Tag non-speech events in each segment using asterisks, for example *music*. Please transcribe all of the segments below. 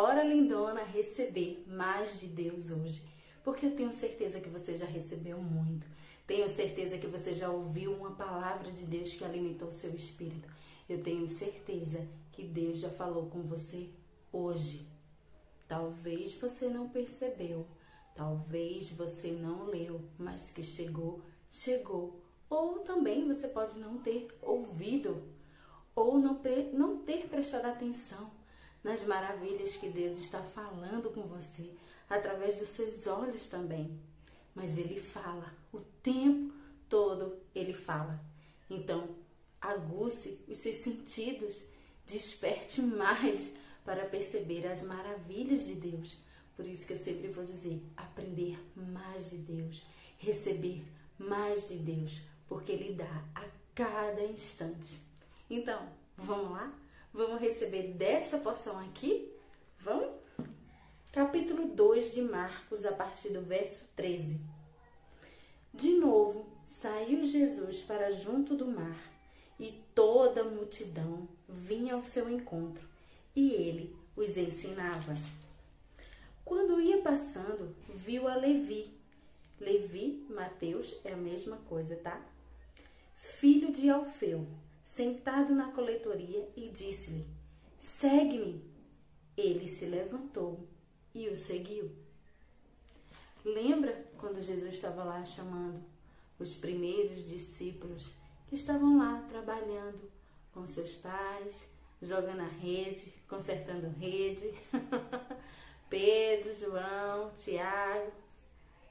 bora, lindona, receber mais de Deus hoje. Porque eu tenho certeza que você já recebeu muito. Tenho certeza que você já ouviu uma palavra de Deus que alimentou seu espírito. Eu tenho certeza que Deus já falou com você hoje. Talvez você não percebeu, talvez você não leu, mas que chegou, chegou. Ou também você pode não ter ouvido, ou não, não ter prestado atenção nas maravilhas que Deus está falando com você, através dos seus olhos também. Mas Ele fala, o tempo todo Ele fala. Então, aguce os seus sentidos, desperte mais para perceber as maravilhas de Deus. Por isso que eu sempre vou dizer, aprender mais de Deus, receber mais de Deus, porque Ele dá a cada instante. Então, vamos lá? Vamos receber dessa porção aqui? Vamos? Capítulo 2 de Marcos, a partir do verso 13. De novo, saiu Jesus para junto do mar, e toda a multidão vinha ao seu encontro, e ele os ensinava. Quando ia passando, viu a Levi. Levi, Mateus, é a mesma coisa, tá? Filho de Alfeu, sentado na coletoria, e disse-lhe: Segue-me. Ele se levantou e o seguiu. Lembra quando Jesus estava lá chamando os primeiros discípulos que estavam lá trabalhando com seus pais, jogando a rede, consertando rede? *laughs* Pedro, João, Tiago.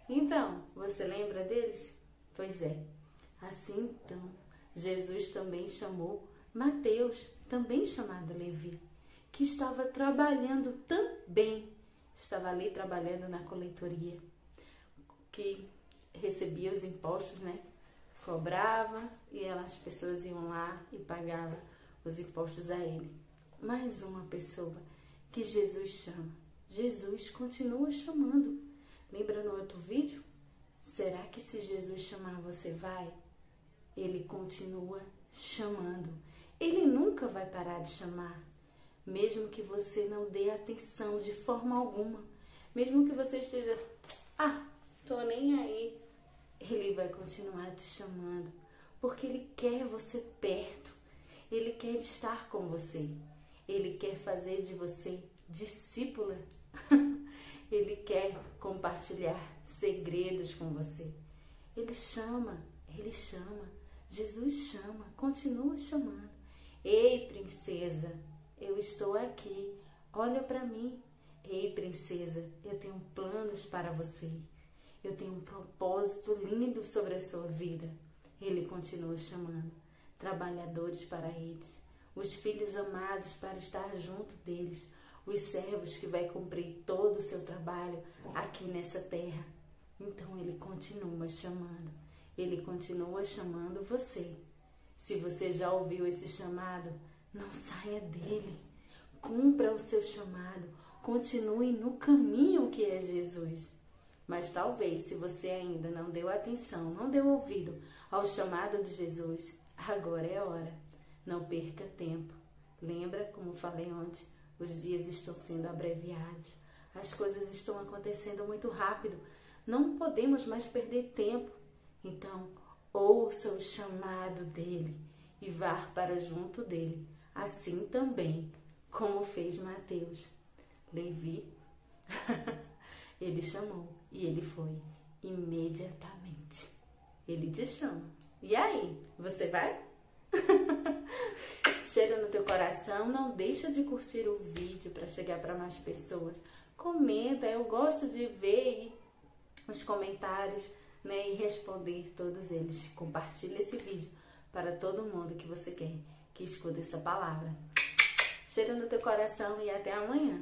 Então, você lembra deles? Pois é. Assim então, Jesus também chamou Mateus, também chamado Levi, que estava trabalhando também, estava ali trabalhando na coletoria que recebia os impostos, né? Cobrava e as pessoas iam lá e pagavam os impostos a ele. Mais uma pessoa que Jesus chama. Jesus continua chamando. Lembra no outro vídeo? Será que se Jesus chamar você vai? Ele continua chamando. Ele nunca vai parar de chamar. Mesmo que você não dê atenção de forma alguma. Mesmo que você esteja, ah, tô nem aí. Ele vai continuar te chamando, porque ele quer você perto. Ele quer estar com você. Ele quer fazer de você discípula. *laughs* ele quer compartilhar segredos com você. Ele chama, ele chama. Jesus chama, continua chamando. Ei, princesa, eu estou aqui. Olha para mim. Ei, princesa, eu tenho planos para você. Eu tenho um propósito lindo sobre a sua vida. Ele continua chamando trabalhadores para eles, os filhos amados para estar junto deles, os servos que vai cumprir todo o seu trabalho aqui nessa terra. Então ele continua chamando, ele continua chamando você. Se você já ouviu esse chamado, não saia dele. Cumpra o seu chamado, continue no caminho que é Jesus. Mas talvez, se você ainda não deu atenção, não deu ouvido ao chamado de Jesus, agora é hora. Não perca tempo. Lembra, como falei ontem, os dias estão sendo abreviados. As coisas estão acontecendo muito rápido. Não podemos mais perder tempo. Então, ouça o chamado dele e vá para junto dele, assim também como fez Mateus. Levi *laughs* Ele chamou e ele foi imediatamente. Ele te chama. E aí, você vai? *laughs* Chega no teu coração, não deixa de curtir o vídeo para chegar para mais pessoas. Comenta, eu gosto de ver os comentários, né, e responder todos eles. Compartilha esse vídeo para todo mundo que você quer que escuta essa palavra. Chega no teu coração e até amanhã.